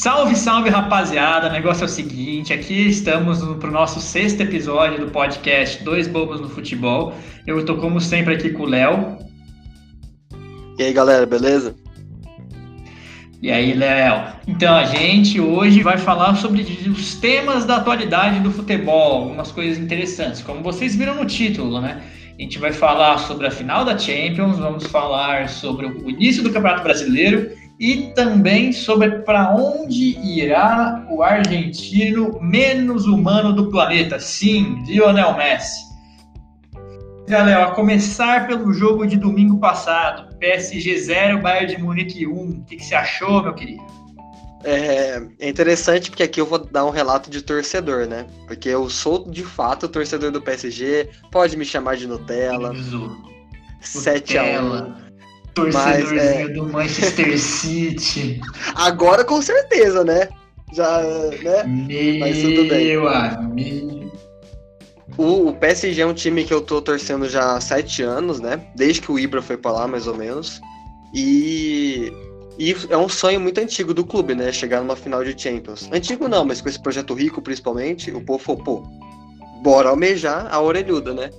Salve, salve, rapaziada! O negócio é o seguinte: aqui estamos para o nosso sexto episódio do podcast Dois Bobos no Futebol. Eu estou, como sempre, aqui com o Léo. E aí, galera, beleza? E aí, Léo? Então, a gente hoje vai falar sobre os temas da atualidade do futebol, algumas coisas interessantes, como vocês viram no título, né? A gente vai falar sobre a final da Champions, vamos falar sobre o início do Campeonato Brasileiro e também sobre para onde irá o argentino menos humano do planeta. Sim, Lionel Messi. Galera, a começar pelo jogo de domingo passado, PSG 0, Bayern de Munique 1. O que, que você achou, meu querido? É, é, interessante porque aqui eu vou dar um relato de torcedor, né? Porque eu sou de fato torcedor do PSG, pode me chamar de Nutella. 7 a 1 Torcedorzinho é... do Manchester City. Agora com certeza, né? Já, né? Meu Mas tudo bem. amigo. O, o PSG é um time que eu tô torcendo já há sete anos, né? Desde que o Ibra foi pra lá, mais ou menos. E, e é um sonho muito antigo do clube, né? Chegar numa final de Champions. Antigo não, mas com esse projeto rico, principalmente, o povo falou, pô, bora almejar a orelhuda, né?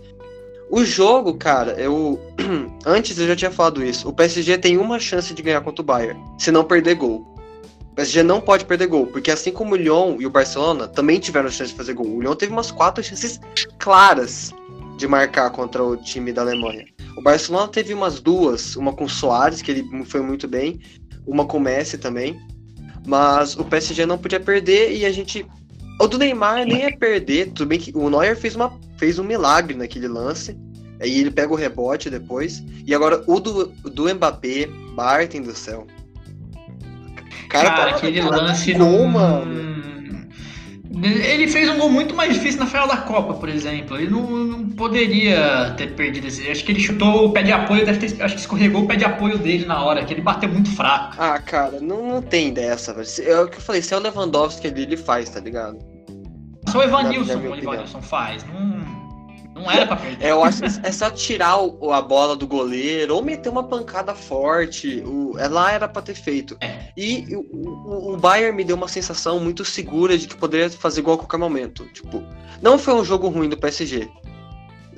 O jogo, cara, eu. Antes eu já tinha falado isso. O PSG tem uma chance de ganhar contra o Bayern, se não perder gol. O PSG não pode perder gol, porque assim como o Lyon e o Barcelona também tiveram chance de fazer gol. O Lyon teve umas quatro chances claras de marcar contra o time da Alemanha. O Barcelona teve umas duas, uma com o Soares, que ele foi muito bem, uma com o Messi também. Mas o PSG não podia perder e a gente o do Neymar nem é perder, tudo bem que o Neuer fez, uma, fez um milagre naquele lance. Aí ele pega o rebote depois. E agora o do, do Mbappé, Barton do céu. Cara, cara aquele cara, lance no. Mano. Ele fez um gol muito mais difícil na final da Copa, por exemplo. Ele não, não poderia ter perdido esse. Acho que ele chutou o pé de apoio, deve ter, acho que escorregou o pé de apoio dele na hora, que ele bateu muito fraco. Ah, cara, não, não tem dessa, velho. É o que eu falei, se é o Lewandowski ali, ele faz, tá ligado? Só o Evanilson, o Evanilson faz. Não. Não era pra perder. É, eu acho que é só tirar o, a bola do goleiro ou meter uma pancada forte. O, é, lá era pra ter feito. É. E o, o, o, Bayern me deu uma sensação muito segura de que poderia fazer gol a qualquer momento. Tipo, não foi um jogo ruim do PSG.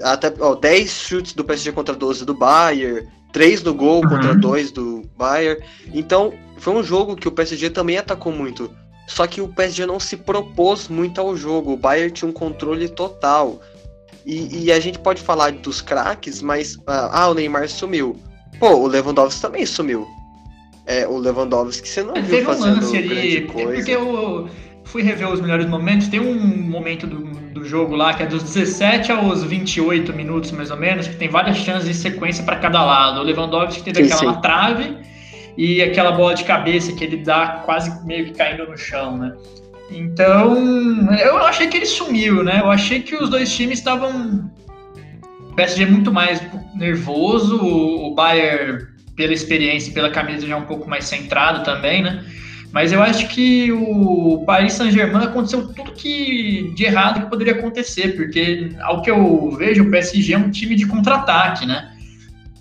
Até ó, 10 chutes do PSG contra 12 do Bayern, 3 no gol uhum. contra 2 do Bayern. Então, foi um jogo que o PSG também atacou muito. Só que o PSG não se propôs muito ao jogo. O Bayern tinha um controle total. E, e a gente pode falar dos craques, mas. Ah, ah, o Neymar sumiu. Pô, o Lewandowski também sumiu. É, o Lewandowski você não é, viu fazendo um lance ali, coisa. É porque eu fui rever os melhores momentos. Tem um momento do, do jogo lá que é dos 17 aos 28 minutos, mais ou menos, que tem várias chances de sequência para cada lado. O Lewandowski teve sim, aquela sim. trave e aquela bola de cabeça que ele dá quase meio que caindo no chão, né? Então, eu achei que ele sumiu, né? Eu achei que os dois times estavam. O PSG muito mais nervoso, o Bayern, pela experiência e pela camisa, já um pouco mais centrado também, né? Mas eu acho que o Paris Saint-Germain aconteceu tudo que de errado que poderia acontecer, porque ao que eu vejo, o PSG é um time de contra-ataque, né?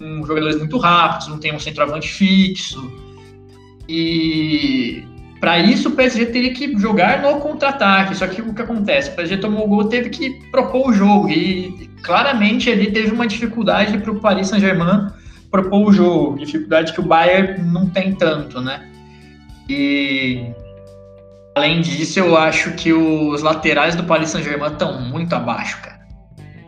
Com jogadores muito rápidos, não tem um centroavante fixo. E para isso, o PSG teria que jogar no contra-ataque. Só que o que acontece? O PSG tomou o gol, teve que propor o jogo. E claramente ele teve uma dificuldade para o Paris Saint-Germain propor o jogo. Dificuldade que o Bayern não tem tanto, né? E além disso, eu acho que os laterais do Paris Saint-Germain estão muito abaixo, cara.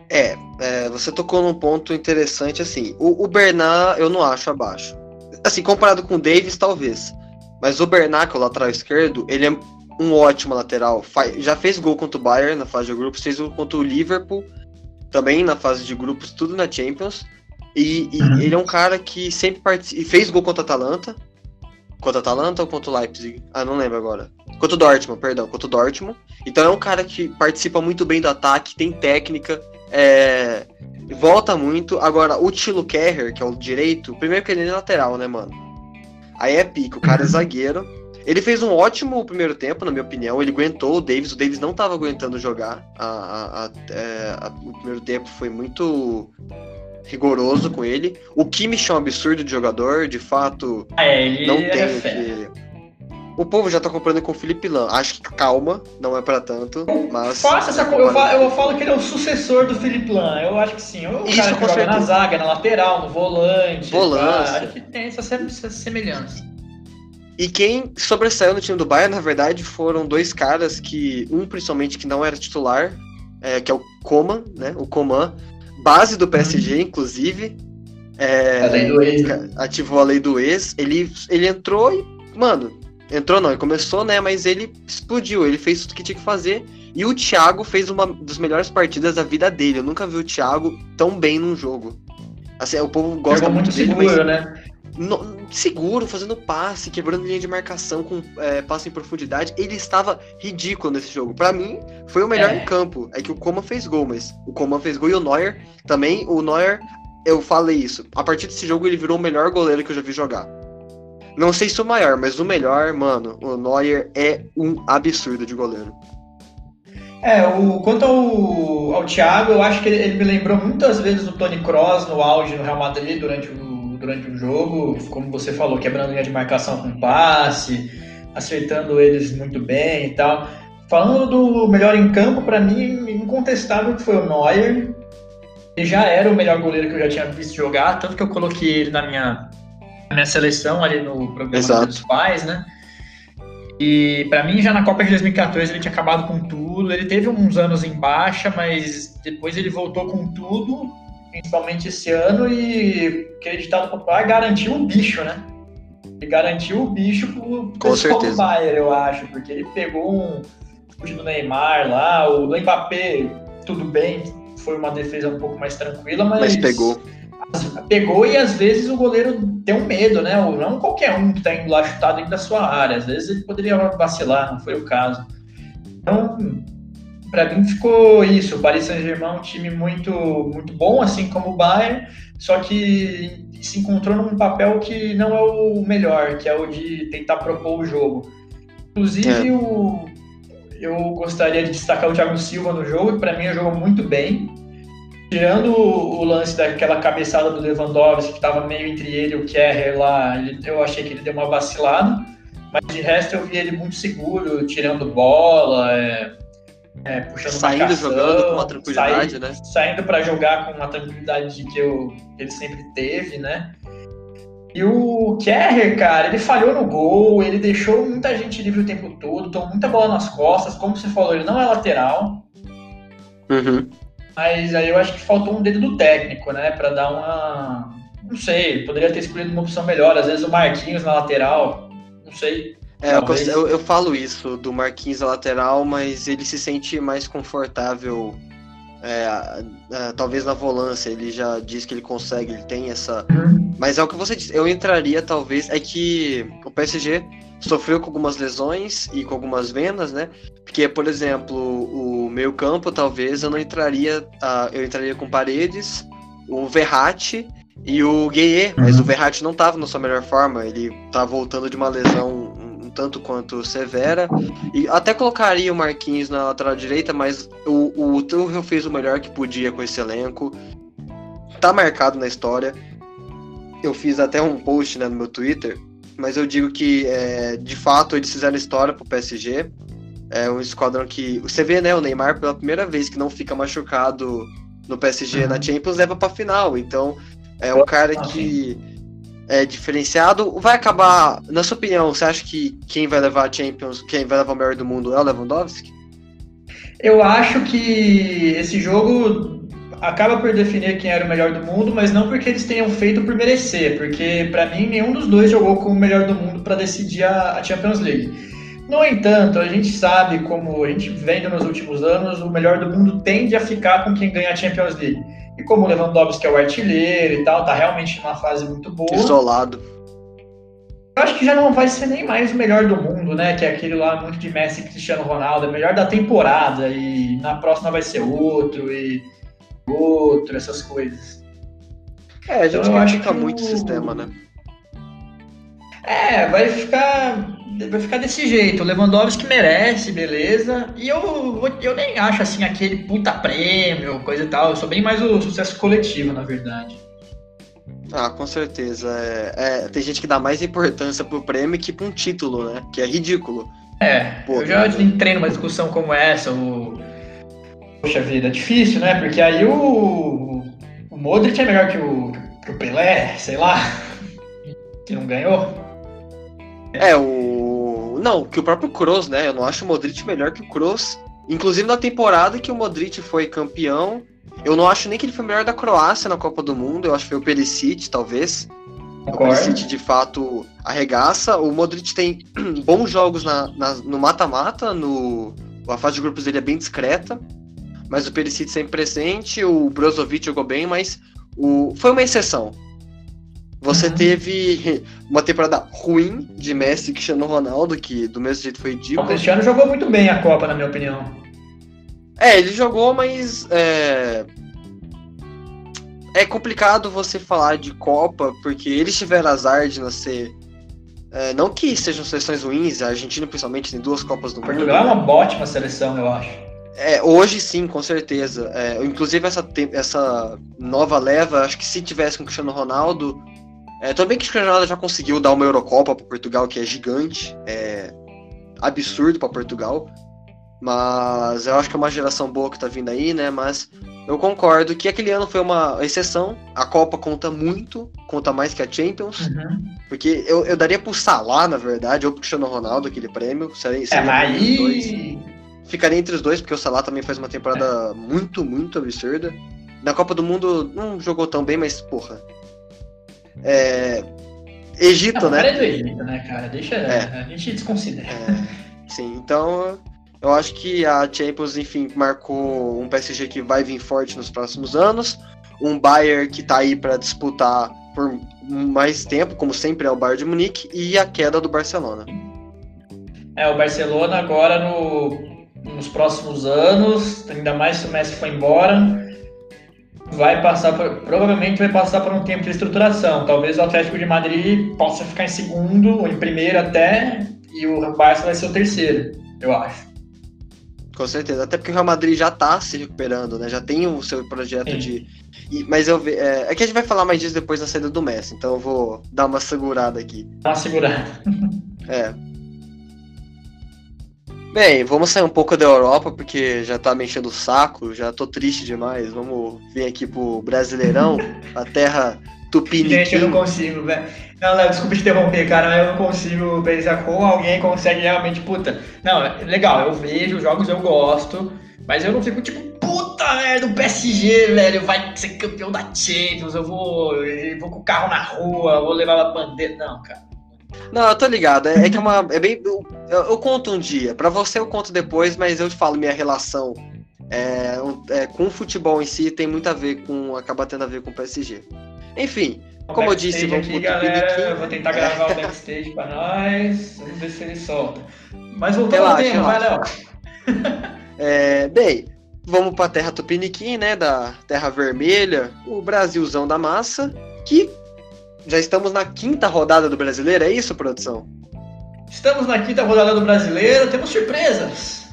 É, é, você tocou num ponto interessante, assim. O, o Bernard eu não acho abaixo. Assim, comparado com o Davis, talvez. Mas o Bernat, o lateral esquerdo, ele é um ótimo lateral. Já fez gol contra o Bayern na fase de grupos, fez gol contra o Liverpool, também na fase de grupos, tudo na Champions. E, e uhum. ele é um cara que sempre participa. fez gol contra a Atalanta. Contra a Atalanta ou contra o Leipzig? Ah, não lembro agora. Contra o Dortmund, perdão, contra o Dortmund. Então é um cara que participa muito bem do ataque, tem técnica, é... volta muito. Agora, o Tilo Kerrer, que é o direito, primeiro que ele é lateral, né, mano? Aí é pico, o cara é zagueiro. Ele fez um ótimo primeiro tempo, na minha opinião. Ele aguentou o Davis. O Davis não estava aguentando jogar. A, a, a, é, o primeiro tempo foi muito rigoroso com ele. O Kimmich é um absurdo de jogador. De fato, é, não tem o que... O povo já tá comprando com o Felipe Lan. Acho que calma, não é para tanto, mas. Faça essa coisa. Eu, falo, eu falo que ele é o sucessor do Felipe Lan. Eu acho que sim. O Isso, cara que joga na zaga, na lateral, no volante. Volante. Tá? Acho que tem essa, essa semelhança. E quem sobressaiu no time do Bayern, na verdade, foram dois caras que, um principalmente que não era titular, é, que é o Coman, né? O Coman, base do PSG, uhum. inclusive. É, a lei do ex. Né? Ativou a lei do ex. Ele, ele entrou e, mano, entrou não, ele começou, né? Mas ele explodiu, ele fez tudo que tinha que fazer. E o Thiago fez uma das melhores partidas da vida dele. Eu nunca vi o Thiago tão bem num jogo. Assim, o povo gosta muito, muito dele, seguro, mas... né? no, seguro, fazendo passe, quebrando linha de marcação com é, passe em profundidade. Ele estava ridículo nesse jogo. Para mim, foi o melhor é. em campo. É que o Coman fez gol, mas o Coman fez gol e o Neuer também. O Neuer, eu falei isso. A partir desse jogo, ele virou o melhor goleiro que eu já vi jogar. Não sei se o maior, mas o melhor, mano, o Neuer é um absurdo de goleiro. É, o, quanto ao, ao Thiago, eu acho que ele, ele me lembrou muitas vezes do Tony Kroos no auge no Real Madrid durante o durante o jogo, como você falou, quebrando linha de marcação com passe, acertando eles muito bem e tal. Falando do melhor em campo, para mim, incontestável que foi o Neuer. Ele já era o melhor goleiro que eu já tinha visto jogar, tanto que eu coloquei ele na minha, na minha seleção ali no programa Exato. dos pais, né? E para mim, já na Copa de 2014, ele tinha acabado com tudo. Ele teve uns anos em baixa, mas depois ele voltou com tudo principalmente esse ano, e aquele ditado popular garantiu o bicho, né? Ele garantiu o bicho pro pessoal do Bayern, eu acho, porque ele pegou um chute do Neymar lá, o do Mbappé, tudo bem, foi uma defesa um pouco mais tranquila, mas. Mas pegou. Pegou e às vezes o goleiro tem um medo, né? Não qualquer um que tá indo lá chutar dentro da sua área. Às vezes ele poderia vacilar, não foi o caso. Então, para mim ficou isso. O Paris Saint-Germain é um time muito, muito bom, assim como o Bayern, só que se encontrou num papel que não é o melhor, que é o de tentar propor o jogo. Inclusive, é. o, eu gostaria de destacar o Thiago Silva no jogo, que para mim jogou muito bem. Tirando o lance daquela cabeçada do Lewandowski, que estava meio entre ele e o Kerrer lá, eu achei que ele deu uma vacilada. Mas de resto eu vi ele muito seguro, tirando bola, é, é, puxando saindo marcação, jogando com uma tranquilidade, né? Saindo para jogar com uma tranquilidade que eu, ele sempre teve, né? E o Kerrer, cara, ele falhou no gol, ele deixou muita gente livre o tempo todo, tomou muita bola nas costas, como você falou, ele não é lateral. Uhum. Mas aí eu acho que faltou um dedo do técnico, né? Para dar uma. Não sei, poderia ter escolhido uma opção melhor. Às vezes o Marquinhos na lateral, não sei. É, eu, eu, falo isso do Marquinhos lateral, mas ele se sente mais confortável. É, é, talvez na volância, ele já diz que ele consegue, ele tem essa. Mas é o que você disse, eu entraria talvez. É que o PSG sofreu com algumas lesões e com algumas vendas, né? Porque, por exemplo, o meio campo, talvez eu não entraria. Uh, eu entraria com Paredes, o Verratti e o Gueye, mas uhum. o Verratti não estava na sua melhor forma, ele tá voltando de uma lesão tanto quanto severa. E até colocaria o Marquinhos na lateral direita, mas o, o Tuchel fez o melhor que podia com esse elenco. Tá marcado na história. Eu fiz até um post né, no meu Twitter, mas eu digo que é, de fato eles fizeram história pro PSG. É um esquadrão que. Você vê, né, o Neymar pela primeira vez que não fica machucado no PSG uhum. na Champions, leva pra final. Então, é um cara que é, diferenciado. Vai acabar, na sua opinião, você acha que quem vai levar a Champions, quem vai levar o melhor do mundo é o Lewandowski? Eu acho que esse jogo acaba por definir quem era o melhor do mundo, mas não porque eles tenham feito por merecer, porque para mim nenhum dos dois jogou como o melhor do mundo para decidir a, a Champions League. No entanto, a gente sabe como a gente vendo nos últimos anos, o melhor do mundo tende a ficar com quem ganha a Champions League. E como o Lewandowski é o artilheiro e tal, tá realmente numa fase muito boa. Isolado. Eu acho que já não vai ser nem mais o melhor do mundo, né? Que é aquele lá muito de Messi e Cristiano Ronaldo, é melhor da temporada, e na próxima vai ser outro, e outro, essas coisas. É, a gente então, critica muito o sistema, né? É, vai ficar vai ficar desse jeito. O Lewandowski merece, beleza. E eu, eu nem acho assim aquele puta prêmio, coisa e tal. Eu sou bem mais o sucesso coletivo, na verdade. Ah, com certeza. É, é, tem gente que dá mais importância pro prêmio que pra um título, né? Que é ridículo. É, Pô, eu já entrei numa discussão como essa, o... Poxa vida, é difícil, né? Porque aí o, o Modric é melhor que o, que o Pelé, sei lá, que não ganhou. É, o... Não, que o próprio Kroos, né? Eu não acho o Modric melhor que o Kroos. Inclusive na temporada que o Modric foi campeão, eu não acho nem que ele foi melhor da Croácia na Copa do Mundo, eu acho que foi o Perisic, talvez. O Perisic, de fato, arregaça. O Modric tem bons jogos na, na no mata-mata, no... a fase de grupos dele é bem discreta, mas o Perisic sempre presente, o Brozovic jogou bem, mas o... foi uma exceção. Você uhum. teve uma temporada ruim de Messi e Cristiano Ronaldo, que do mesmo jeito foi ridículo. O Cristiano jogou muito bem a Copa, na minha opinião. É, ele jogou, mas é... é complicado você falar de Copa, porque eles tiveram azar de nascer. É, não que sejam seleções ruins, a Argentina principalmente tem duas Copas do Portugal Mundo. Portugal é uma ótima seleção, eu acho. É, hoje sim, com certeza. É, inclusive essa, essa nova leva, acho que se tivesse com o Cristiano Ronaldo. É, também que o Cristiano Ronaldo já conseguiu dar uma Eurocopa para Portugal, que é gigante. É absurdo para Portugal. Mas eu acho que é uma geração boa que tá vindo aí, né? Mas eu concordo que aquele ano foi uma exceção. A Copa conta muito, conta mais que a Champions. Uhum. Porque eu, eu daria pro Salah, na verdade, ou pro Cristiano Ronaldo aquele prêmio. Seria, seria é, aí... Ficaria entre os dois, porque o Salah também faz uma temporada é. muito, muito absurda. Na Copa do Mundo não jogou tão bem, mas, porra. É. Egito, não, né? É do Egito, né, cara? Deixa. É. A gente desconsidera. É. Sim, então eu acho que a Champions, enfim, marcou um PSG que vai vir forte nos próximos anos, um Bayern que está aí para disputar por mais tempo, como sempre é o Bayern de Munique, e a queda do Barcelona. É, o Barcelona agora no, nos próximos anos, ainda mais se o Messi foi embora, vai passar por, provavelmente vai passar por um tempo de estruturação. Talvez o Atlético de Madrid possa ficar em segundo ou em primeiro até, e o Barça vai ser o terceiro, eu acho. Com certeza, até porque o Real Madrid já tá se recuperando, né? Já tem o seu projeto Sim. de. E, mas eu é, é que a gente vai falar mais disso depois da saída do Messi, então eu vou dar uma segurada aqui. Dá uma segurada. é. Bem, vamos sair um pouco da Europa, porque já tá me enchendo o saco, já tô triste demais. Vamos vir aqui pro Brasileirão, a terra tupiniquim. Gente, eu não consigo, velho. Não, Léo, desculpa te interromper, cara, mas eu não consigo pensar como alguém consegue realmente, puta. Não, legal, eu vejo jogos, eu gosto, mas eu não fico tipo, puta merda, o PSG, velho, vai ser campeão da Champions, eu vou, eu vou com o carro na rua, vou levar a bandeira. Não, cara. Não, eu tô ligado. É, é que é uma. É bem. Eu, eu, conto um dia. Pra você eu conto depois, mas eu te falo minha relação é, é, com o futebol em si tem muito a ver com. acaba tendo a ver com o PSG. Enfim, como eu disse, vamos aqui, galera, eu vou tentar gravar o backstage pra nós. Vamos ver se ele solta. Mas voltando relaxa, ao tema, vai, Léo. é, bem, vamos pra terra Tupiniquim, né? Da Terra Vermelha, o Brasilzão da massa, que já estamos na quinta rodada do brasileiro, é isso, produção? Estamos na quinta rodada do brasileiro, temos surpresas.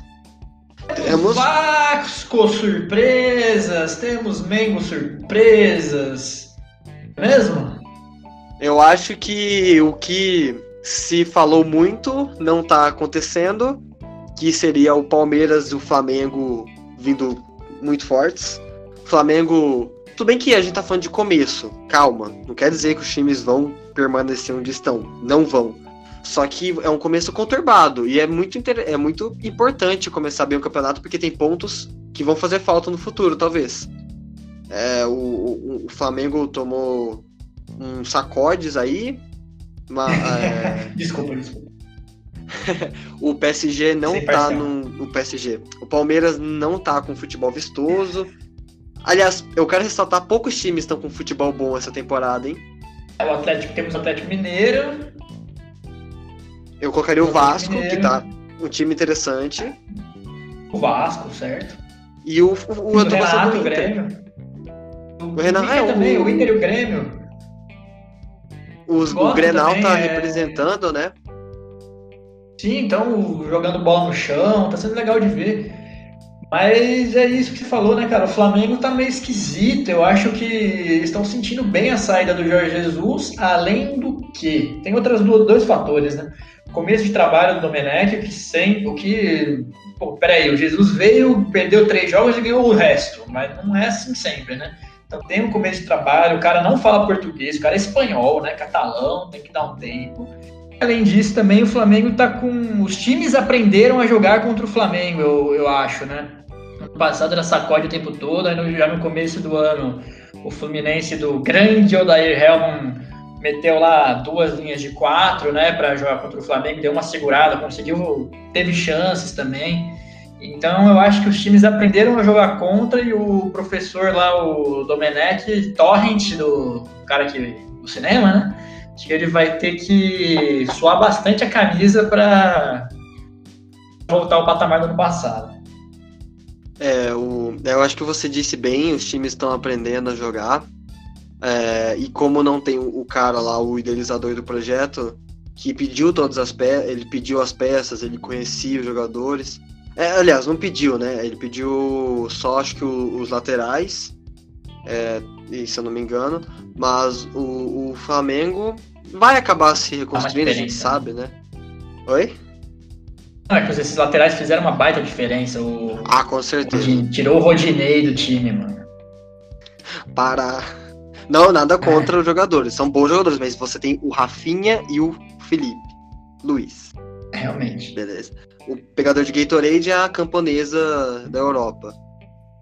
Temos, temos... Vasco surpresas, temos Mengo surpresas, mesmo? Eu acho que o que se falou muito não está acontecendo, que seria o Palmeiras e o Flamengo vindo muito fortes. Flamengo, tudo bem que a gente tá falando de começo, calma, não quer dizer que os times vão permanecer onde estão, não vão. Só que é um começo conturbado e é muito, é muito importante começar bem o campeonato porque tem pontos que vão fazer falta no futuro, talvez. É, o, o, o, Flamengo tomou um sacodes aí. Uma, é... desculpa, desculpa. o PSG não Sem tá no, o PSG. O Palmeiras não tá com futebol vistoso. Aliás, eu quero ressaltar, poucos times estão com futebol bom essa temporada, hein? É, o Atlético, temos o Atlético Mineiro. Eu colocaria o, o Vasco, Mineiro. que tá um time interessante. O Vasco, certo. E o, o, o, o Renato, do Grêmio. O, Renan, é, também, o, o Inter e o Grêmio. Os, o Grenal também, tá é... representando, né? Sim, então jogando bola no chão, tá sendo legal de ver. Mas é isso que você falou, né, cara? O Flamengo tá meio esquisito. Eu acho que estão sentindo bem a saída do Jorge Jesus, além do que tem outros dois fatores, né? Começo de trabalho do Domenech, que sem, o que pô, peraí, o Jesus veio, perdeu três jogos e ganhou o resto, mas não é assim sempre, né? Então tem um começo de trabalho, o cara não fala português, o cara é espanhol, né? Catalão, tem que dar um tempo. Além disso, também o Flamengo tá com. Os times aprenderam a jogar contra o Flamengo, eu, eu acho, né? No passado era sacode o tempo todo, aí já no começo do ano o Fluminense do grande Odair Helman meteu lá duas linhas de quatro, né, para jogar contra o Flamengo, deu uma segurada, conseguiu, teve chances também. Então eu acho que os times aprenderam a jogar contra e o professor lá, o Domenech, Torrent, do cara que do cinema, né? Acho que ele vai ter que suar bastante a camisa para voltar ao patamar do ano passado. É, o, eu acho que você disse bem, os times estão aprendendo a jogar. É, e como não tem o cara lá, o idealizador do projeto, que pediu todas as peças, ele pediu as peças, ele conhecia os jogadores. É, aliás, não pediu, né? Ele pediu só acho que o, os laterais, é, se eu não me engano. Mas o, o Flamengo vai acabar se reconstruindo, a gente sabe, né? Oi? É que esses laterais fizeram uma baita diferença. O, ah, com certeza. tirou o Rodinei do time, mano. Para não, nada contra os jogadores. São bons jogadores, mas você tem o Rafinha e o Felipe. Luiz. Realmente. Beleza. O pegador de Gatorade é a camponesa da Europa.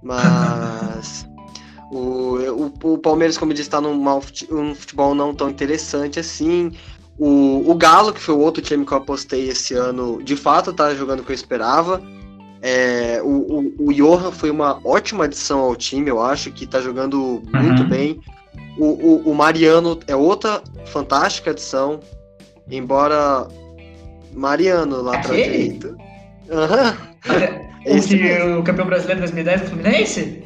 Mas. o, o, o, Palmeiras, como eu disse, está num, um futebol não tão interessante assim. O, o Galo, que foi o outro time que eu apostei esse ano, de fato tá jogando o que eu esperava. É, o, o, o Johan foi uma ótima adição ao time, eu acho, que tá jogando muito uhum. bem. O, o, o, Mariano é outra fantástica adição, embora Mariano lá pra direita. Uhum. O, que, o campeão brasileiro 2010 do Fluminense?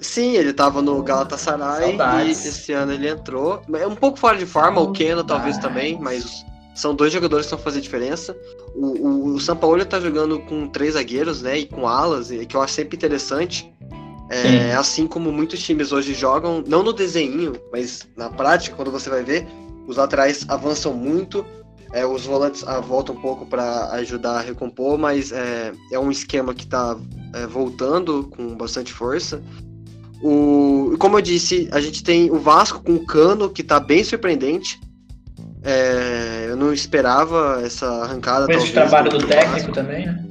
Sim, ele tava no Galatasaray Saudades. e esse ano ele entrou. É um pouco fora de forma, o Keno talvez também, mas são dois jogadores que vão fazer diferença. O, o, o São Paulo tá jogando com três zagueiros, né? E com alas, que eu acho sempre interessante. É, assim como muitos times hoje jogam, não no desenho, mas na prática, quando você vai ver, os laterais avançam muito, é, os volantes ah, voltam um pouco para ajudar a recompor, mas é, é um esquema que está é, voltando com bastante força. O, como eu disse, a gente tem o Vasco com o Cano, que está bem surpreendente. É, eu não esperava essa arrancada. Esse trabalho do, do técnico também, né?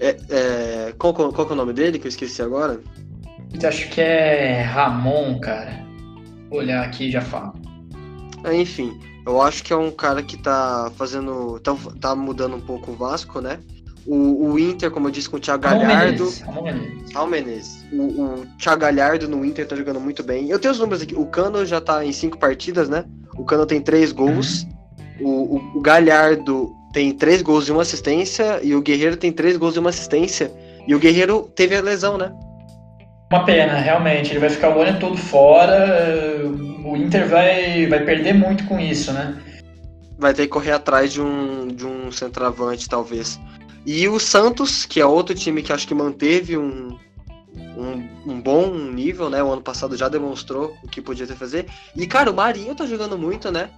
É, é, qual, qual, qual é o nome dele que eu esqueci agora? Eu acho que é Ramon, cara. Vou olhar aqui e já falo. É, enfim, eu acho que é um cara que tá fazendo. tá, tá mudando um pouco o Vasco, né? O, o Inter, como eu disse, com o Thiago Galhardo. Raul Menezes. O, o Thiago Galhardo no Inter tá jogando muito bem. Eu tenho os números aqui. O Cano já tá em cinco partidas, né? O Cano tem três gols. Uhum. O, o, o Galhardo tem três gols e uma assistência, e o Guerreiro tem três gols e uma assistência. E o Guerreiro teve a lesão, né? Uma pena, realmente. Ele vai ficar o ano todo fora. O Inter vai, vai perder muito com isso, né? Vai ter que correr atrás de um, de um centroavante, talvez. E o Santos, que é outro time que acho que manteve um, um, um, bom nível, né? O ano passado já demonstrou o que podia ter fazer. E, cara, o Marinho tá jogando muito, né?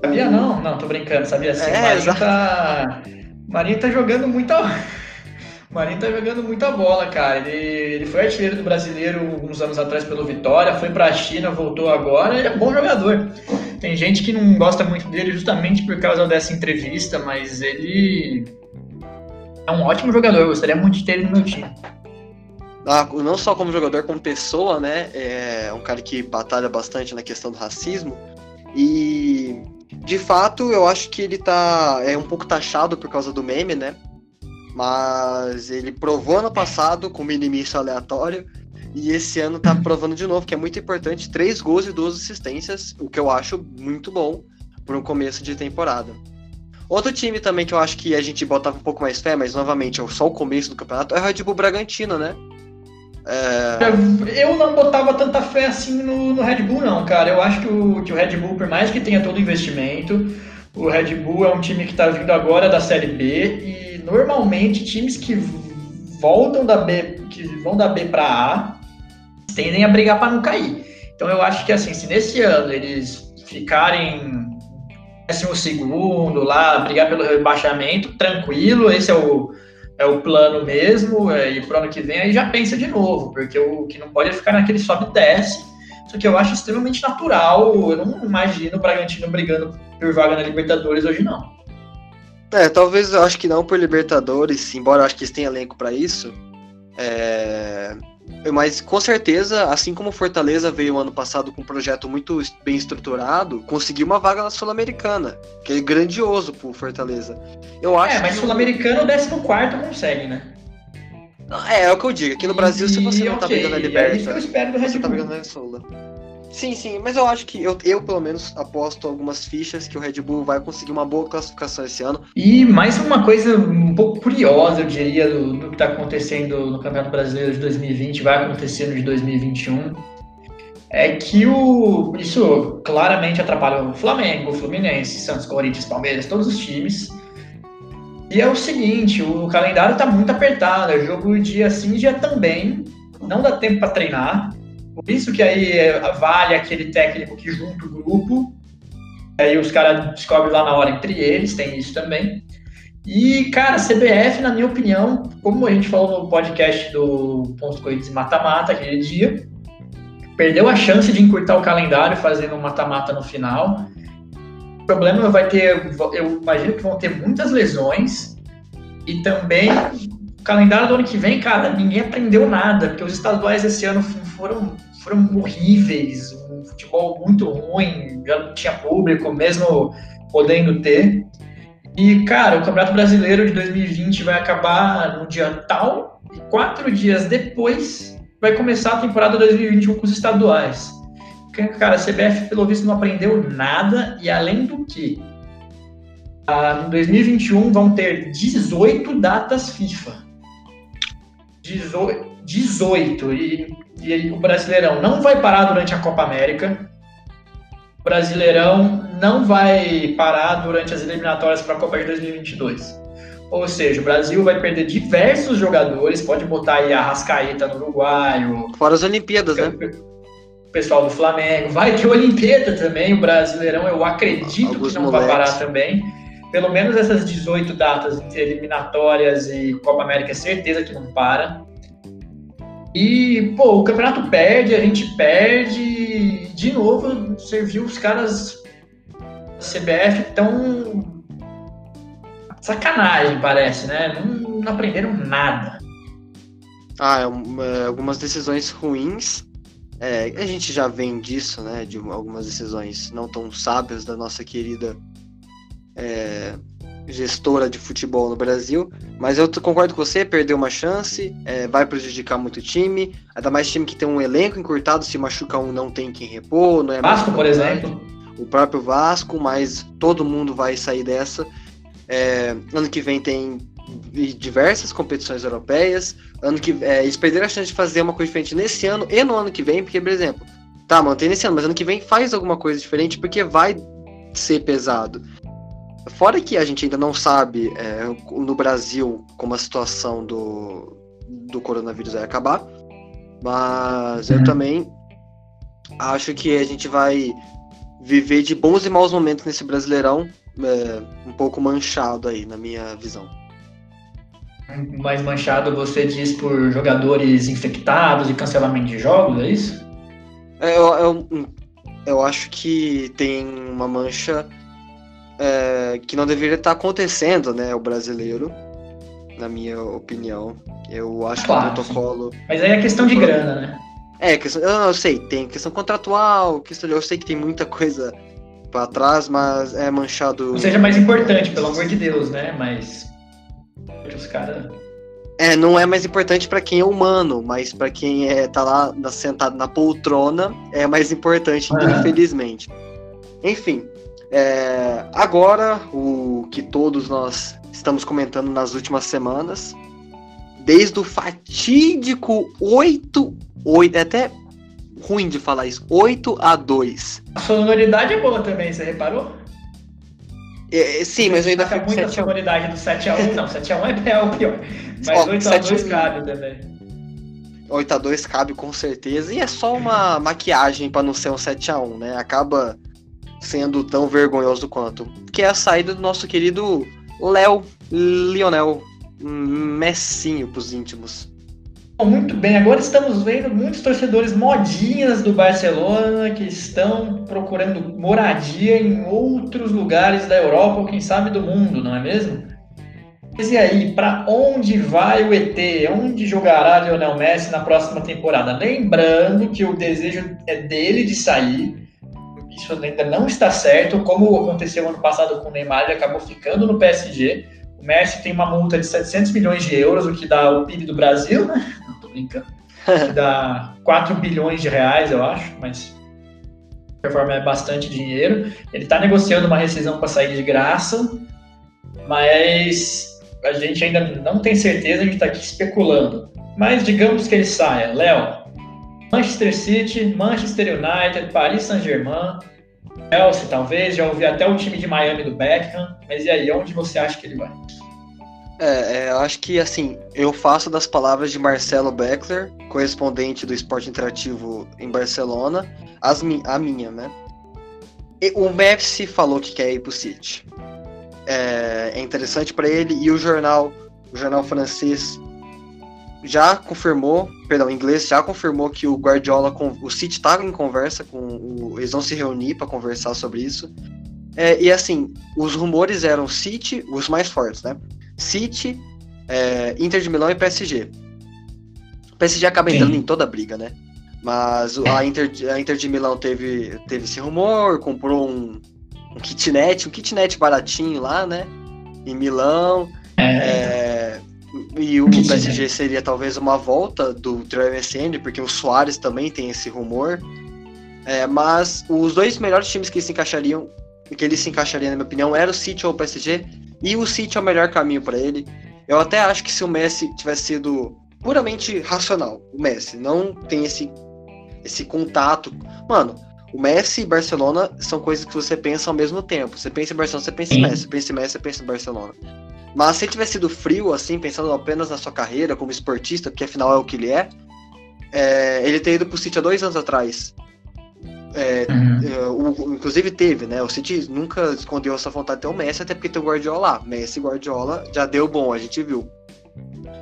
Sabia não? Não, tô brincando, sabia sim. É, o Marinho tá. Marinho tá jogando muita. O Marinho tá jogando muita bola, cara. Ele, ele foi artilheiro do brasileiro uns anos atrás pelo Vitória, foi pra China, voltou agora. Ele é um bom jogador. Tem gente que não gosta muito dele justamente por causa dessa entrevista, mas ele é um ótimo jogador. Eu gostaria muito de ter ele no meu time. Ah, não só como jogador, como pessoa, né? É um cara que batalha bastante na questão do racismo. E de fato, eu acho que ele tá é um pouco taxado por causa do meme, né? Mas ele provou ano passado com minimício aleatório e esse ano tá provando de novo, que é muito importante, três gols e duas assistências, o que eu acho muito bom para um começo de temporada. Outro time também que eu acho que a gente botava um pouco mais fé, mas novamente é só o começo do campeonato, é o Red Bull Bragantino, né? É... Eu não botava tanta fé assim no, no, Red Bull, não, cara. Eu acho que o, que o Red Bull, por mais que tenha todo o investimento, o Red Bull é um time que está vindo agora da Série B e normalmente times que voltam da B, que vão da B para A, tendem a brigar para não cair. Então eu acho que assim, se nesse ano eles ficarem décimo segundo lá, brigar pelo rebaixamento, tranquilo, esse é o, é o plano mesmo, é, e pro ano que vem aí já pensa de novo, porque o que não pode é ficar naquele sobe e desce, só que eu acho extremamente natural, eu não imagino o Bragantino brigando por vaga na Libertadores hoje não. É, talvez eu acho que não por Libertadores, embora eu acho que eles tenham elenco para isso. É... Mas com certeza, assim como Fortaleza veio ano passado com um projeto muito bem estruturado, conseguiu uma vaga na Sul-Americana, que é grandioso pro Fortaleza. Eu acho é, mas Sul-Americano, o 14 consegue, né? É, é o que eu digo. Aqui no Brasil, e, se você não tá okay, tá brigando na Libertadores, é isso que eu espero do Red Você tá brigando na Sula. Sim, sim, mas eu acho que eu, eu, pelo menos, aposto algumas fichas que o Red Bull vai conseguir uma boa classificação esse ano. E mais uma coisa um pouco curiosa, eu diria, do, do que está acontecendo no Campeonato Brasileiro de 2020, vai acontecer no de 2021, é que o, isso claramente atrapalha o Flamengo, o Fluminense, Santos, Corinthians, Palmeiras, todos os times. E é o seguinte, o calendário está muito apertado, é jogo dia sim, dia também, não dá tempo para treinar. Por isso que aí é, vale aquele técnico que junta o grupo, aí os caras descobrem lá na hora entre eles, tem isso também. E, cara, CBF, na minha opinião, como a gente falou no podcast do Pontos Corridos Mata-Mata aquele dia, perdeu a chance de encurtar o calendário fazendo um mata-mata no final. O problema vai ter, eu imagino que vão ter muitas lesões e também o calendário do ano que vem, cara, ninguém aprendeu nada, porque os estaduais esse ano foram foram horríveis, um futebol muito ruim, já não tinha público, mesmo podendo ter. E, cara, o Campeonato Brasileiro de 2020 vai acabar no dia tal, e quatro dias depois vai começar a temporada 2021 com os estaduais. Cara, a CBF, pelo visto, não aprendeu nada, e além do que, em 2021 vão ter 18 datas FIFA. 18, 18 e e o Brasileirão não vai parar durante a Copa América. O Brasileirão não vai parar durante as eliminatórias para a Copa de 2022. Ou seja, o Brasil vai perder diversos jogadores, pode botar aí a Rascaeta no Uruguaio. Fora as Olimpíadas, né? O pessoal do Flamengo. Vai ter Olimpíada também, o Brasileirão, eu acredito Alguns que não moleques. vai parar também. Pelo menos essas 18 datas eliminatórias e Copa América, é certeza que não para. E, pô, o campeonato perde, a gente perde. De novo, você viu os caras da CBF tão. Sacanagem, parece, né? Não, não aprenderam nada. Ah, é, é, algumas decisões ruins. É, a gente já vem disso, né? De algumas decisões não tão sábias da nossa querida é, gestora de futebol no Brasil, mas eu concordo com você, perdeu uma chance, é, vai prejudicar muito o time, ainda mais time que tem um elenco encurtado, se machuca um não tem quem repor, não é Vasco, por exemplo. O próprio Vasco, mas todo mundo vai sair dessa. É, ano que vem tem diversas competições europeias. Ano que é, eles perderam a chance de fazer uma coisa diferente nesse ano e no ano que vem, porque, por exemplo, tá, mantém nesse ano, mas ano que vem faz alguma coisa diferente porque vai ser pesado. Fora que a gente ainda não sabe é, no Brasil como a situação do, do coronavírus vai acabar, mas uhum. eu também acho que a gente vai viver de bons e maus momentos nesse Brasileirão, é, um pouco manchado aí, na minha visão. Mais manchado você diz por jogadores infectados e cancelamento de jogos, é isso? É, eu, eu, eu acho que tem uma mancha é, que não deveria estar acontecendo, né? O brasileiro, na minha opinião. Eu acho claro, que o protocolo. Sim. Mas aí é questão de grana, né? É, questão, eu, eu sei, tem questão contratual, questão de, eu sei que tem muita coisa para trás, mas é manchado. Não seja mais importante, pelo amor de Deus, né? Mas os caras. É, não é mais importante para quem é humano, mas para quem é tá lá na, sentado na poltrona é mais importante, uhum. infelizmente. Enfim, é, agora, o que todos nós estamos comentando nas últimas semanas, desde o fatídico 8, 8 é até ruim de falar isso, 8 a 2. A sonoridade é boa também, você reparou? É, sim, mas eu ainda fico muito a sonoridade do 7x1. Não, 7x1 é o pior. Mas 8x2 cabe também. 8x2 cabe com certeza. E é só uma maquiagem para não ser um 7x1, né? Acaba sendo tão vergonhoso quanto. Que é a saída do nosso querido Léo Lionel Messinho pros íntimos. Muito bem, agora estamos vendo muitos torcedores modinhas do Barcelona que estão procurando moradia em outros lugares da Europa ou quem sabe do mundo, não é mesmo? Mas e aí, para onde vai o ET? Onde jogará Lionel Messi na próxima temporada? Lembrando que o desejo é dele de sair, isso ainda não está certo, como aconteceu ano passado com o Neymar, ele acabou ficando no PSG. O Messi tem uma multa de 700 milhões de euros, o que dá o PIB do Brasil, né? Não tô brincando. Que dá 4 bilhões de reais, eu acho, mas de forma é bastante dinheiro. Ele está negociando uma rescisão para sair de graça, mas a gente ainda não tem certeza, a gente está aqui especulando. Mas digamos que ele saia. Léo, Manchester City, Manchester United, Paris Saint-Germain, Chelsea talvez, já ouvi até o time de Miami do Beckham, mas e aí, onde você acha que ele vai? É, é, eu acho que assim, eu faço das palavras de Marcelo Beckler, correspondente do Esporte Interativo em Barcelona, as, a minha, né? E o Messi falou que quer ir pro City. É, é interessante para ele e o jornal, o jornal francês já confirmou, perdão, inglês já confirmou que o Guardiola, o City estava em conversa com o, eles vão se reunir para conversar sobre isso. É, e assim, os rumores eram City, os mais fortes, né? City, é, Inter de Milão e PSG. O PSG acaba entrando Sim. em toda a briga, né? Mas a Inter, a Inter de Milão teve, teve esse rumor, comprou um, um kitnet, um kitnet baratinho lá, né? Em Milão. É. E o PSG seria talvez uma volta do Trey MSN, porque o Soares também tem esse rumor. É, mas os dois melhores times que se encaixariam, que ele se encaixaria, na minha opinião, era o City ou o PSG. E o City é o melhor caminho para ele. Eu até acho que se o Messi tivesse sido puramente racional, o Messi não tem esse esse contato. Mano, o Messi e Barcelona são coisas que você pensa ao mesmo tempo. Você pensa em Barcelona, você pensa em Messi. Você pensa em Messi, você pensa em Barcelona. Mas se ele tivesse sido frio, assim, pensando apenas na sua carreira como esportista, porque afinal é o que ele é, é ele ter ido pro City há dois anos atrás. É, uhum. é, o, inclusive teve, né? O City nunca escondeu essa vontade de ter o Messi, até porque tem o Guardiola lá. Messi e Guardiola já deu bom, a gente viu.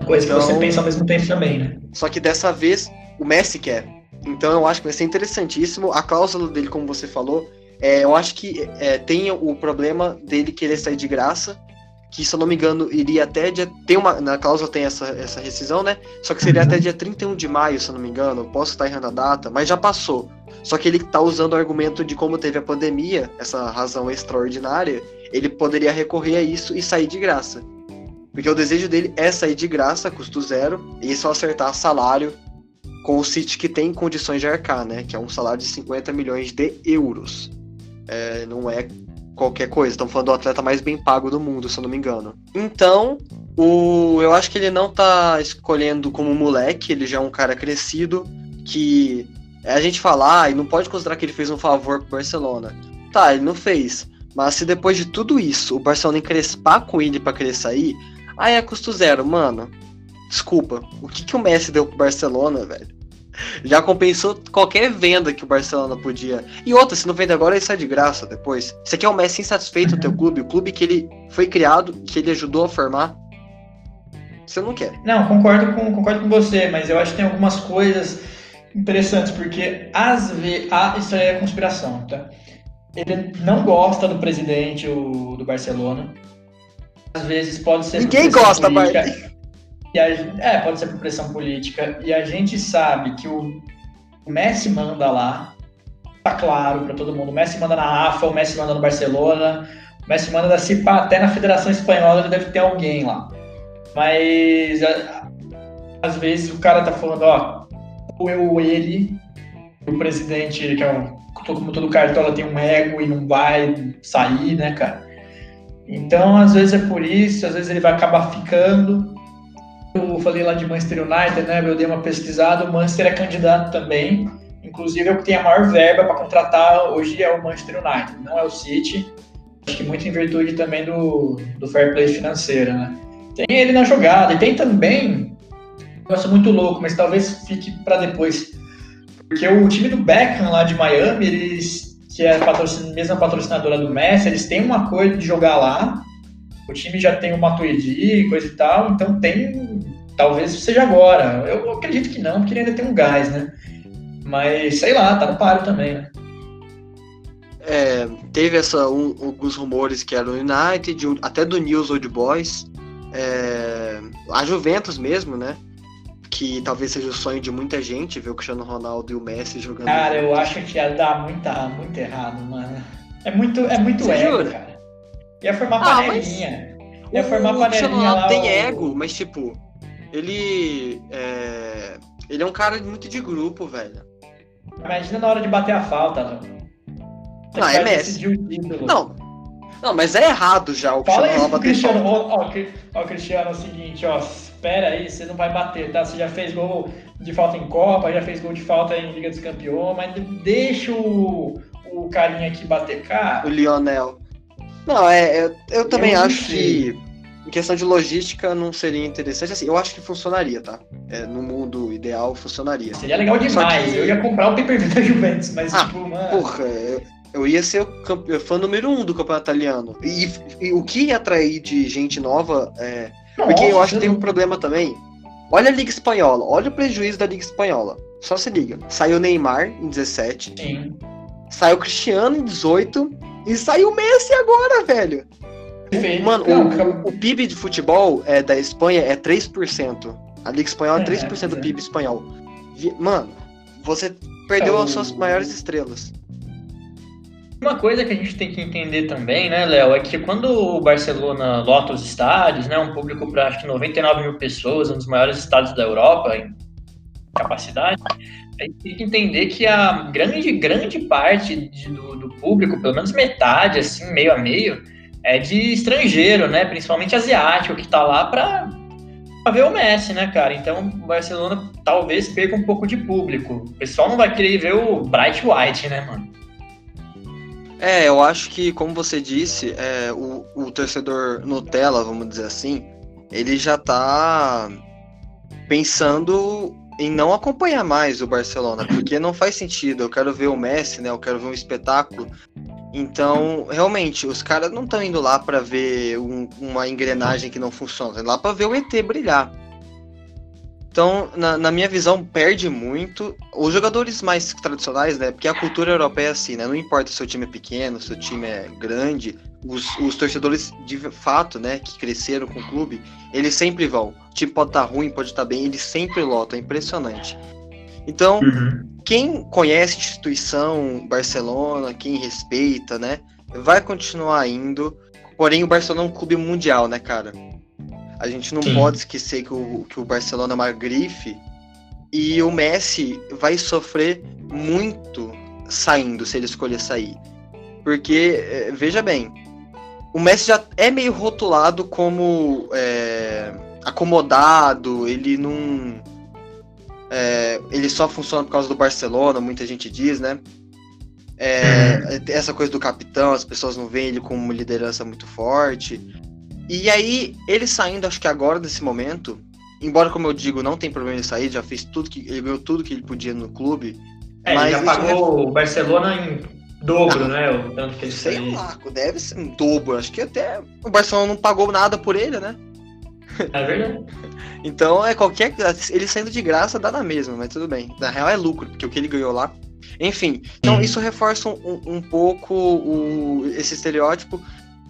Coisa então, que você então, pensa ao mesmo tempo também, né? Só que dessa vez o Messi quer. Então eu acho que vai ser interessantíssimo. A cláusula dele, como você falou, é, eu acho que é, tem o problema dele querer sair de graça que, se eu não me engano, iria até dia. Tem uma, na cláusula tem essa, essa rescisão, né? Só que seria uhum. até dia 31 de maio, se eu não me engano. Posso estar errando a data, mas já passou. Só que ele está usando o argumento de como teve a pandemia, essa razão extraordinária, ele poderia recorrer a isso e sair de graça. Porque o desejo dele é sair de graça, custo zero, e só acertar salário com o City que tem condições de arcar, né? Que é um salário de 50 milhões de euros. É, não é qualquer coisa. Estamos falando do atleta mais bem pago do mundo, se eu não me engano. Então, o, eu acho que ele não tá escolhendo como moleque, ele já é um cara crescido, que a gente falar, ah, e não pode considerar que ele fez um favor pro Barcelona. Tá, ele não fez. Mas se depois de tudo isso, o Barcelona encrespar com ele para querer sair, aí é custo zero, mano. Desculpa. O que, que o Messi deu pro Barcelona, velho? Já compensou qualquer venda que o Barcelona podia. E outra, se não vende agora, ele sai de graça depois. Você quer o Messi insatisfeito no teu clube, o clube que ele foi criado, que ele ajudou a formar. Você não quer. Não, concordo com, concordo com você, mas eu acho que tem algumas coisas interessantes, porque às vezes. Ah, isso aí é conspiração, tá? Ele não gosta do presidente o, do Barcelona. Às vezes pode ser. Ninguém gosta, Barbie. E a, é, pode ser por pressão política. E a gente sabe que o, Messi manda lá, tá claro para todo mundo. O Messi manda na AFA, o Messi manda no Barcelona, o Messi manda da CIPA, até na Federação Espanhola ele deve ter alguém lá. Mas a, às vezes o cara tá falando, ó, ou eu ou ele, o presidente, que é um, como todo cartola tem um ego e não vai sair, né, cara? Então, às vezes é por isso, às vezes ele vai acabar ficando eu falei lá de Manchester United, né? Eu dei uma pesquisada, o Manchester é candidato também. Inclusive é o que tem a maior verba para contratar hoje é o Manchester United, não é o City. Acho que muito em virtude também do, do fair play financeiro, né? Tem ele na jogada e tem também, um negócio muito louco, mas talvez fique para depois. Porque o time do Beckham lá de Miami, eles, que é a patrocin mesma patrocinadora do Messi, eles têm um acordo de jogar lá. O time já tem o Matuidi, coisa e tal, então tem. Talvez seja agora. Eu acredito que não, porque ele ainda tem um gás, né? Mas sei lá, tá no páreo também, né? É, teve essa, um, alguns rumores que era o United, até do News Old Boys, é, a Juventus mesmo, né? Que talvez seja o sonho de muita gente ver o Cristiano Ronaldo e o Messi jogando. Cara, eu acho que ia dar muita, muito errado, mano. É muito, é muito ego, jura? cara. Ia formar ah, panelinha. Ia formar o Cristiano Ronaldo tem o... ego, mas tipo, ele é... ele é um cara muito de grupo, velho. Imagina na hora de bater a falta, mano. Não, é Messi. Não. Não, mas é errado já o Fala Cristiano Ronaldo Cristiano, ó, ó, ó, Cristiano, é o seguinte, ó, espera aí, você não vai bater, tá? Você já fez gol de falta em Copa, já fez gol de falta em Liga dos Campeões, mas deixa o, o carinha aqui bater, cara. O Lionel. Não, é, eu, eu também eu acho que em questão de logística não seria interessante. Assim, eu acho que funcionaria, tá? É, no mundo ideal funcionaria. Seria legal demais. Que... Eu ia comprar o pay-per-view da Juventus, mas ah, tipo, mano. Porra, eu, eu ia ser o fã número um do campeonato italiano. E, e, o que ia atrair de gente nova é. Nossa, porque eu acho que tem um problema também. Olha a Liga Espanhola, olha o prejuízo da Liga Espanhola. Só se liga. Saiu Neymar em 17. Sim. Saiu Cristiano em 18. E saiu Messi agora, velho. Perfeito. Mano, o, o, PIB de futebol é, da Espanha é 3%. A Liga Espanhola é 3% é, do PIB espanhol. Mano, você perdeu é, as suas maiores estrelas. Uma coisa que a gente tem que entender também, né, Léo, é que quando o Barcelona lota os estádios, né, um público para acho que 99 mil pessoas, um dos maiores estádios da Europa em capacidade, tem que entender que a grande, grande parte de, do, do, público, pelo menos metade, assim, meio a meio, é de estrangeiro, né, principalmente asiático, que está lá para ver o Messi, né, cara? Então o Barcelona talvez perca um pouco de público. O pessoal não vai querer ver o Bright White, né, mano? É, eu acho que, como você disse, é, o, o torcedor Nutella, vamos dizer assim, ele já tá pensando em não acompanhar mais o Barcelona, porque não faz sentido. Eu quero ver o Messi, né? Eu quero ver um espetáculo. Então, realmente, os caras não estão indo lá para ver um, uma engrenagem que não funciona, estão lá para ver o ET brilhar. Então, na, na, minha visão, perde muito. Os jogadores mais tradicionais, né? Porque a cultura europeia é assim, né? Não importa se o time é pequeno, se o time é grande, os, os torcedores de fato, né, que cresceram com o clube, eles sempre vão. O time pode estar tá ruim, pode estar tá bem, eles sempre lotam, é impressionante. Então, uhum. quem conhece a instituição Barcelona, quem respeita, né, vai continuar indo. Porém, o Barcelona é um clube mundial, né, cara? A gente não Sim. pode esquecer que o, que o Barcelona é uma grife e o Messi vai sofrer muito saindo se ele escolher sair. Porque, é, veja bem, o Messi já é meio rotulado como é, acomodado, ele não. É, ele só funciona por causa do Barcelona, muita gente diz, né? É, uhum. essa coisa do capitão, as pessoas não veem ele como uma liderança muito forte. E aí, ele saindo, acho que agora, nesse momento, embora, como eu digo, não tem problema de sair, já fez tudo que. Ele ganhou tudo que ele podia no clube. É, mas ele já pagou o Barcelona em dobro, né? O tanto que ele Sei saiu. lá, deve ser um dobro. Acho que até o Barcelona não pagou nada por ele, né? É verdade. então é qualquer. Ele saindo de graça dá na mesma, mas tudo bem. Na real é lucro, porque o que ele ganhou lá. Enfim, então hum. isso reforça um, um pouco o, esse estereótipo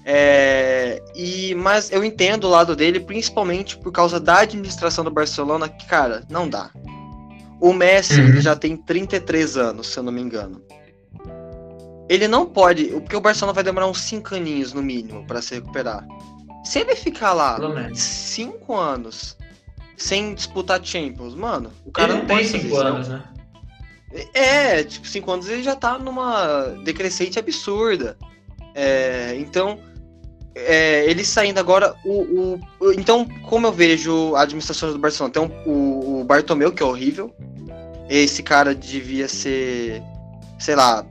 é, e, mas eu entendo o lado dele, principalmente por causa da administração do Barcelona, que, cara, não dá. O Messi uhum. já tem 33 anos, se eu não me engano. Ele não pode, porque o Barcelona vai demorar uns 5 aninhos no mínimo para se recuperar. Se ele ficar lá 5 anos sem disputar Champions, mano, o cara ele não, tem 5 anos, né? É, tipo, 5 anos ele já tá numa decrescente absurda. É, então, é, ele saindo agora, o, o, Então, como eu vejo a administração do Barcelona, tem um, o, o Bartomeu, que é horrível. Esse cara devia ser, sei lá,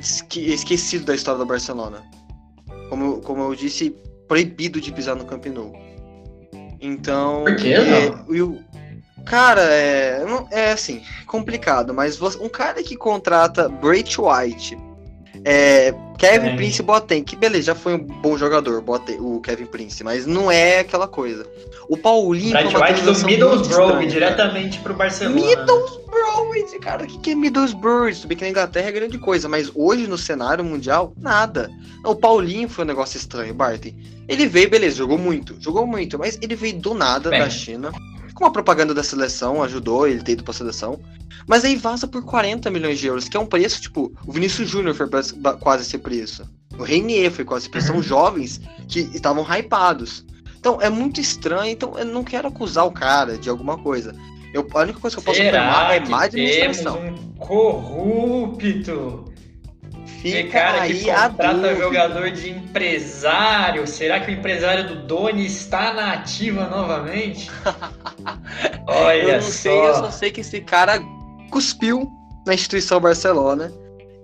esquecido da história do Barcelona. como, como eu disse, proibido de pisar no Camp Nou. Então. Por que é, não? cara, é, é assim, complicado, mas você, um cara que contrata Brait White, é, Kevin é. Prince Boateng, que beleza, já foi um bom jogador, Boateng, o Kevin Prince, mas não é aquela coisa. O Paulinho. Bright White do Middlesbrough, diretamente pro Barcelona. Middlesbrough, cara, o que, que é Middlesbrough? Tudo bem que na Inglaterra é grande coisa, mas hoje no cenário mundial, nada. O Paulinho foi um negócio estranho, Barton. Ele veio, beleza, jogou muito, jogou muito, mas ele veio do nada Bem. da China. Com a propaganda da seleção, ajudou ele ter ido pra seleção. Mas aí vaza por 40 milhões de euros, que é um preço, tipo, o Vinícius Júnior foi quase esse preço. O Reinier foi quase esse preço. São uhum. jovens que estavam hypados. Então é muito estranho, então eu não quero acusar o cara de alguma coisa. Eu, a única coisa que eu posso afirmar é má administração. Um corrupto Fica e cara aí que contrata jogador de empresário. Será que o empresário do Doni está na ativa novamente? Olha eu não só. sei, eu só sei que esse cara cuspiu na instituição Barcelona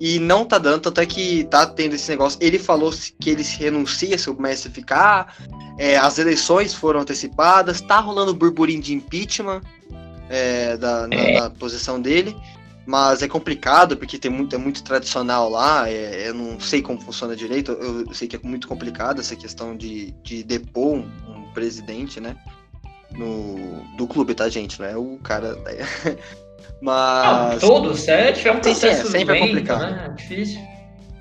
e não tá dando, tanto é que tá tendo esse negócio. Ele falou que ele se renuncia se o Messi ficar. É, as eleições foram antecipadas, tá rolando burburinho de impeachment é, da, na, é. da posição dele. Mas é complicado porque tem muito, é muito tradicional lá. É, eu não sei como funciona direito. Eu sei que é muito complicado essa questão de, de depor um, um presidente, né? No, do clube, tá, gente? Não é o cara. mas. Não, todos, é, é um processo sim, é, sempre lento, é complicado. Né? É difícil.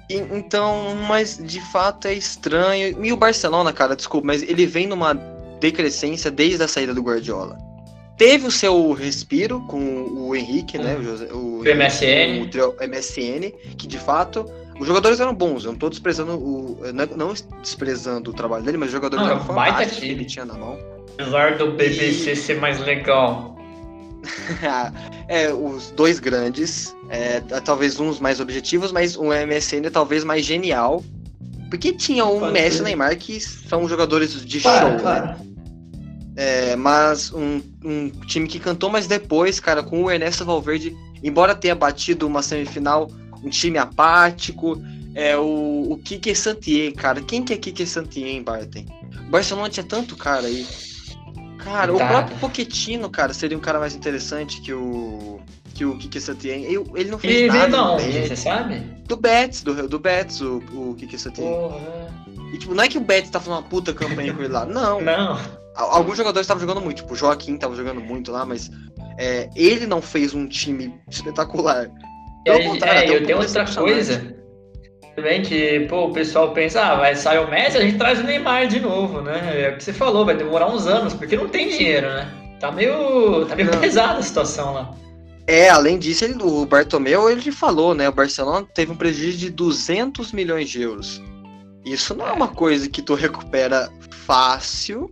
Então, mas de fato é estranho. E o Barcelona, cara, desculpa, mas ele vem numa decrescência desde a saída do Guardiola teve o seu respiro com o Henrique, né? O, José, o, o MSN. O, o, MSN, que de fato. Os jogadores eram bons, eu não tô desprezando o. Não desprezando o trabalho dele, mas os jogadores não, eram fantásticos que ele tinha na mão. Apesar do BBC e... ser mais legal. é, os dois grandes, é, talvez uns mais objetivos, mas o MSN é talvez mais genial. Porque tinha o Messi e o Neymar que são jogadores de claro, show, claro. né? É, mas um, um, time que cantou, mas depois, cara, com o Ernesto Valverde, embora tenha batido uma semifinal, um time apático, é o, o Kike Santier, cara. Quem que é Kike Santier, Barton? O Barcelona tinha tanto cara aí. Cara, tá. o próprio Pochettino, cara, seria um cara mais interessante que o que o Kike Santier. Ele não fez ele nada. Não, você sabe? Do Betis, do, do Betis, o, o Kike Santier. Porra. E tipo, não é que o Betis tá fazendo uma puta campanha com ele lá, não. Não. Alguns jogadores estavam jogando muito, tipo, o Joaquim estava jogando muito lá, mas é, ele não fez um time espetacular. Pelo é, contrário, é, eu tenho outra coisa também que, pô, o pessoal pensa, ah, vai sair o Messi, a gente traz o Neymar de novo, né? É o que você falou, vai demorar uns anos, porque não tem dinheiro, né? Tá meio, tá meio pesada a situação lá. É, além disso, ele, o Bartomeu, ele falou, né? O Barcelona teve um prejuízo de 200 milhões de euros. Isso não é uma coisa que tu recupera fácil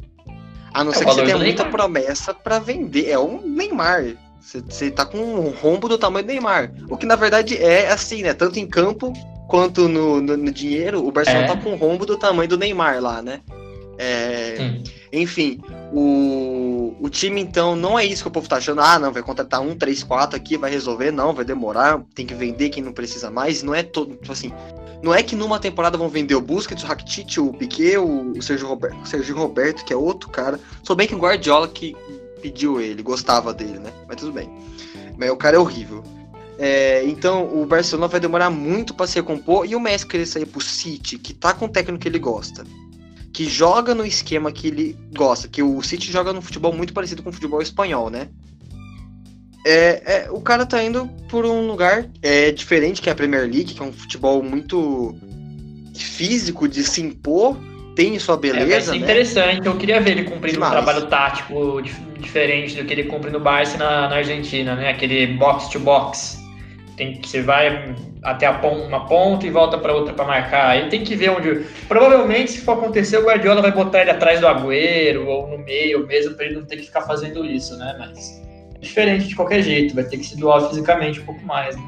a não é ser que você tenha muita Neymar. promessa para vender. É um Neymar. Você, você tá com um rombo do tamanho do Neymar. O que na verdade é assim, né? Tanto em campo quanto no, no, no dinheiro, o Barcelona é. tá com um rombo do tamanho do Neymar lá, né? É, enfim, o, o time então não é isso que o povo tá achando. Ah, não, vai contratar um, três, quatro aqui, vai resolver. Não, vai demorar, tem que vender quem não precisa mais. Não é todo. Tipo assim, não é que numa temporada vão vender o Busquets, o Rakitic, o Piquet, o Sergio Roberto, o Sergio Roberto, que é outro cara. Sou bem que o Guardiola que pediu ele, gostava dele, né? Mas tudo bem. Mas o cara é horrível. É, então o Barcelona vai demorar muito para se recompor e o Messi querer sair pro City, que tá com o técnico que ele gosta. Que joga no esquema que ele gosta, que o City joga no futebol muito parecido com o futebol espanhol, né? É, é, o cara tá indo por um lugar é, diferente que é a Premier League, que é um futebol muito físico de se impor, tem sua beleza. É, vai ser né? interessante, eu queria ver ele cumprindo Demais. um trabalho tático diferente do que ele cumpre no Barça na, na Argentina, né? Aquele box to box. Tem que você vai até ponta, uma ponta e volta para outra para marcar. Aí tem que ver onde. Provavelmente, se for acontecer, o Guardiola vai botar ele atrás do Agüero ou no meio mesmo para ele não ter que ficar fazendo isso, né? Mas diferente de qualquer jeito, vai ter que se doar fisicamente um pouco mais. Né?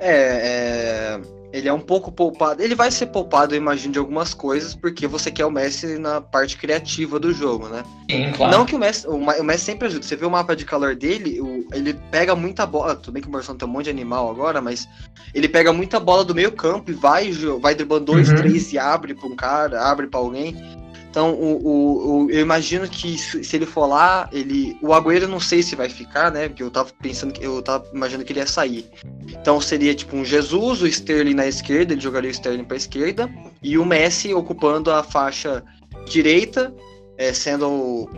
É, é, ele é um pouco poupado. Ele vai ser poupado, eu imagino, de algumas coisas, porque você quer o Messi na parte criativa do jogo, né? Sim, claro. Não que o Messi, o, o Messi sempre ajuda. Você vê o mapa de calor dele, o, ele pega muita bola. Tudo bem que o Barcelona tem um monte de animal agora, mas ele pega muita bola do meio campo e vai, vai driblando dois, uhum. três e abre para um cara, abre para alguém. Então, o, o, o, eu imagino que se ele for lá, ele. O Agüero não sei se vai ficar, né? Porque eu tava pensando que eu tava imaginando que ele ia sair. Então seria tipo um Jesus, o Sterling na esquerda, ele jogaria o Sterling para a esquerda, e o Messi ocupando a faixa direita, é, sendo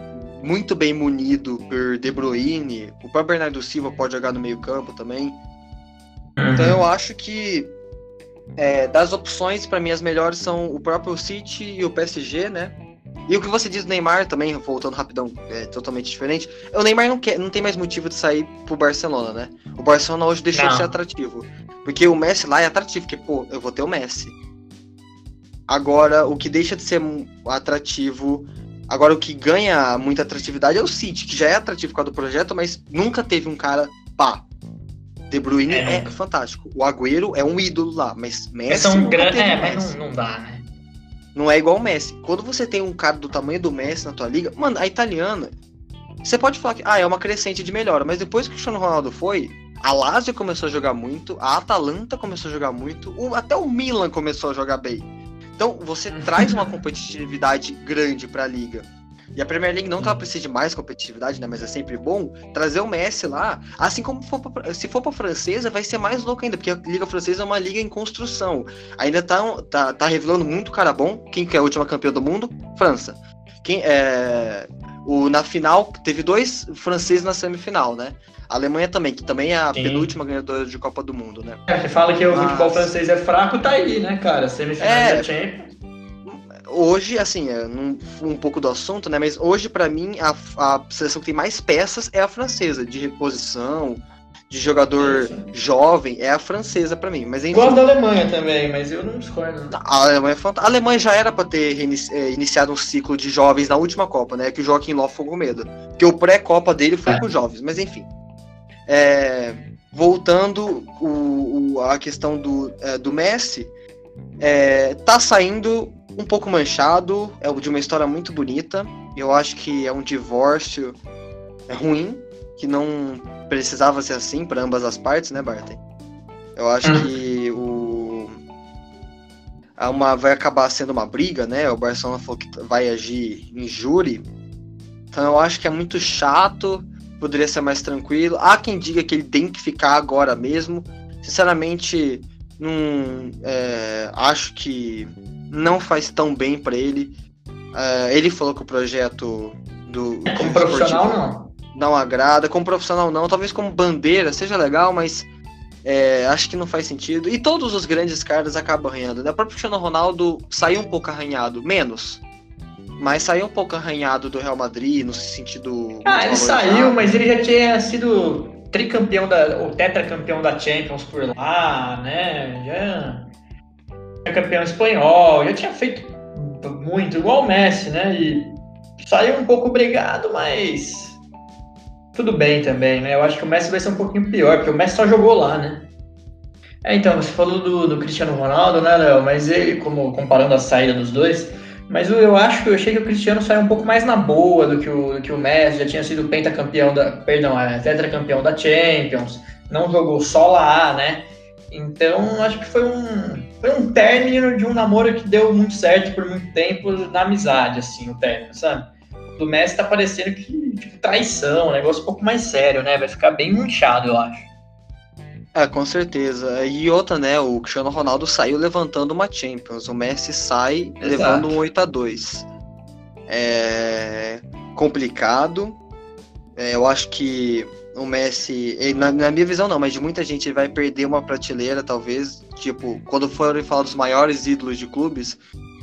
muito bem munido por De Bruyne. O próprio Bernardo Silva pode jogar no meio-campo também. Então eu acho que é, das opções, para mim, as melhores são o próprio City e o PSG, né? E o que você diz do Neymar também, voltando rapidão, é totalmente diferente. O Neymar não, quer, não tem mais motivo de sair pro Barcelona, né? O Barcelona hoje deixou não. de ser atrativo. Porque o Messi lá é atrativo, porque, pô, eu vou ter o Messi. Agora, o que deixa de ser atrativo. Agora, o que ganha muita atratividade é o City, que já é atrativo por causa do projeto, mas nunca teve um cara pá. De Bruyne é, é fantástico. O Agüero é um ídolo lá, mas Messi. São grandes. É, mas não, não dá, né? Não é igual o Messi. Quando você tem um cara do tamanho do Messi na tua liga, mano, a italiana. Você pode falar que ah, é uma crescente de melhora, mas depois que o Cristiano Ronaldo foi, a Lazio começou a jogar muito, a Atalanta começou a jogar muito, o, até o Milan começou a jogar bem. Então você traz uma competitividade grande para a liga. E a Premier League não tá precisando de mais competitividade, né? Mas é sempre bom trazer o Messi lá. Assim como for pra, se for pra francesa, vai ser mais louco ainda, porque a Liga Francesa é uma liga em construção. Ainda tá, tá, tá revelando muito cara bom. Quem que é a última campeã do mundo? França. Quem é. O, na final, teve dois franceses na semifinal, né? A Alemanha também, que também é a Sim. penúltima ganhadora de Copa do Mundo, né? É, você fala que o Mas... futebol francês é fraco, tá aí, né, cara? Semifinal é... da Champions hoje, assim, é, um, um pouco do assunto, né? Mas hoje, para mim, a, a seleção que tem mais peças é a francesa, de reposição, de jogador Sim. jovem, é a francesa para mim. Mas enfim, Gosto da Alemanha também, mas eu não discordo. A Alemanha, é a Alemanha já era para ter é, iniciado um ciclo de jovens na última Copa, né? Que o Joaquim Ló ficou com medo. Porque o pré-Copa dele foi é. com jovens, mas enfim. É, voltando o, o, a questão do, é, do Messi, é, tá saindo um pouco manchado, é de uma história muito bonita. Eu acho que é um divórcio ruim, que não precisava ser assim para ambas as partes, né, Barton? Eu acho hum. que o uma vai acabar sendo uma briga, né? O Barcelona falou que vai agir em júri. Então eu acho que é muito chato, poderia ser mais tranquilo. Há quem diga que ele tem que ficar agora mesmo. Sinceramente, não é, acho que não faz tão bem para ele. Uh, ele falou que o projeto do. Como profissional, não. Não agrada. Como profissional, não. Talvez como bandeira seja legal, mas é, acho que não faz sentido. E todos os grandes caras acabam arranhando. Né? O próprio Cristiano Ronaldo saiu um pouco arranhado, menos. Mas saiu um pouco arranhado do Real Madrid, no sentido. Ah, ele saiu, mas ele já tinha sido tricampeão da. ou tetracampeão da Champions por lá, né? Já campeão espanhol, já tinha feito muito, igual o Messi, né? E saiu um pouco obrigado, mas tudo bem também, né? Eu acho que o Messi vai ser um pouquinho pior, porque o Messi só jogou lá, né? É, então, você falou do, do Cristiano Ronaldo, né, Léo? Mas ele, como comparando a saída dos dois, mas eu acho que eu achei que o Cristiano saiu um pouco mais na boa do que o, do que o Messi, já tinha sido pentacampeão da. Perdão, é, tetracampeão da Champions, não jogou só lá, né? Então, acho que foi um, foi um término de um namoro que deu muito certo por muito tempo na amizade, assim, o término, sabe? Do Messi tá parecendo que, tipo, traição, um negócio um pouco mais sério, né? Vai ficar bem manchado, eu acho. É, com certeza. E outra, né? O Cristiano Ronaldo saiu levantando uma Champions. O Messi sai Exato. levando um 8 a 2 É complicado. É, eu acho que o Messi, na, na, minha visão não, mas de muita gente ele vai perder uma prateleira, talvez. Tipo, quando forem falar dos maiores ídolos de clubes,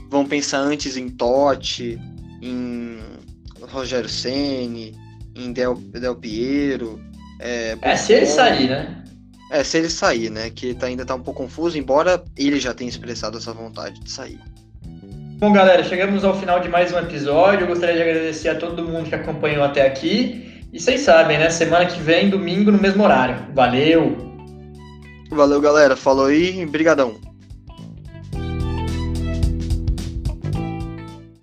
vão pensar antes em Totti, em Rogério Ceni, em Del, Del Piero. É, é se ele sair, né? É, se ele sair, né? Que tá, ainda tá um pouco confuso, embora ele já tenha expressado essa vontade de sair. Bom, galera, chegamos ao final de mais um episódio. Eu gostaria de agradecer a todo mundo que acompanhou até aqui. E vocês sabem, né? Semana que vem, domingo, no mesmo horário. Valeu! Valeu, galera. Falou aí. Brigadão.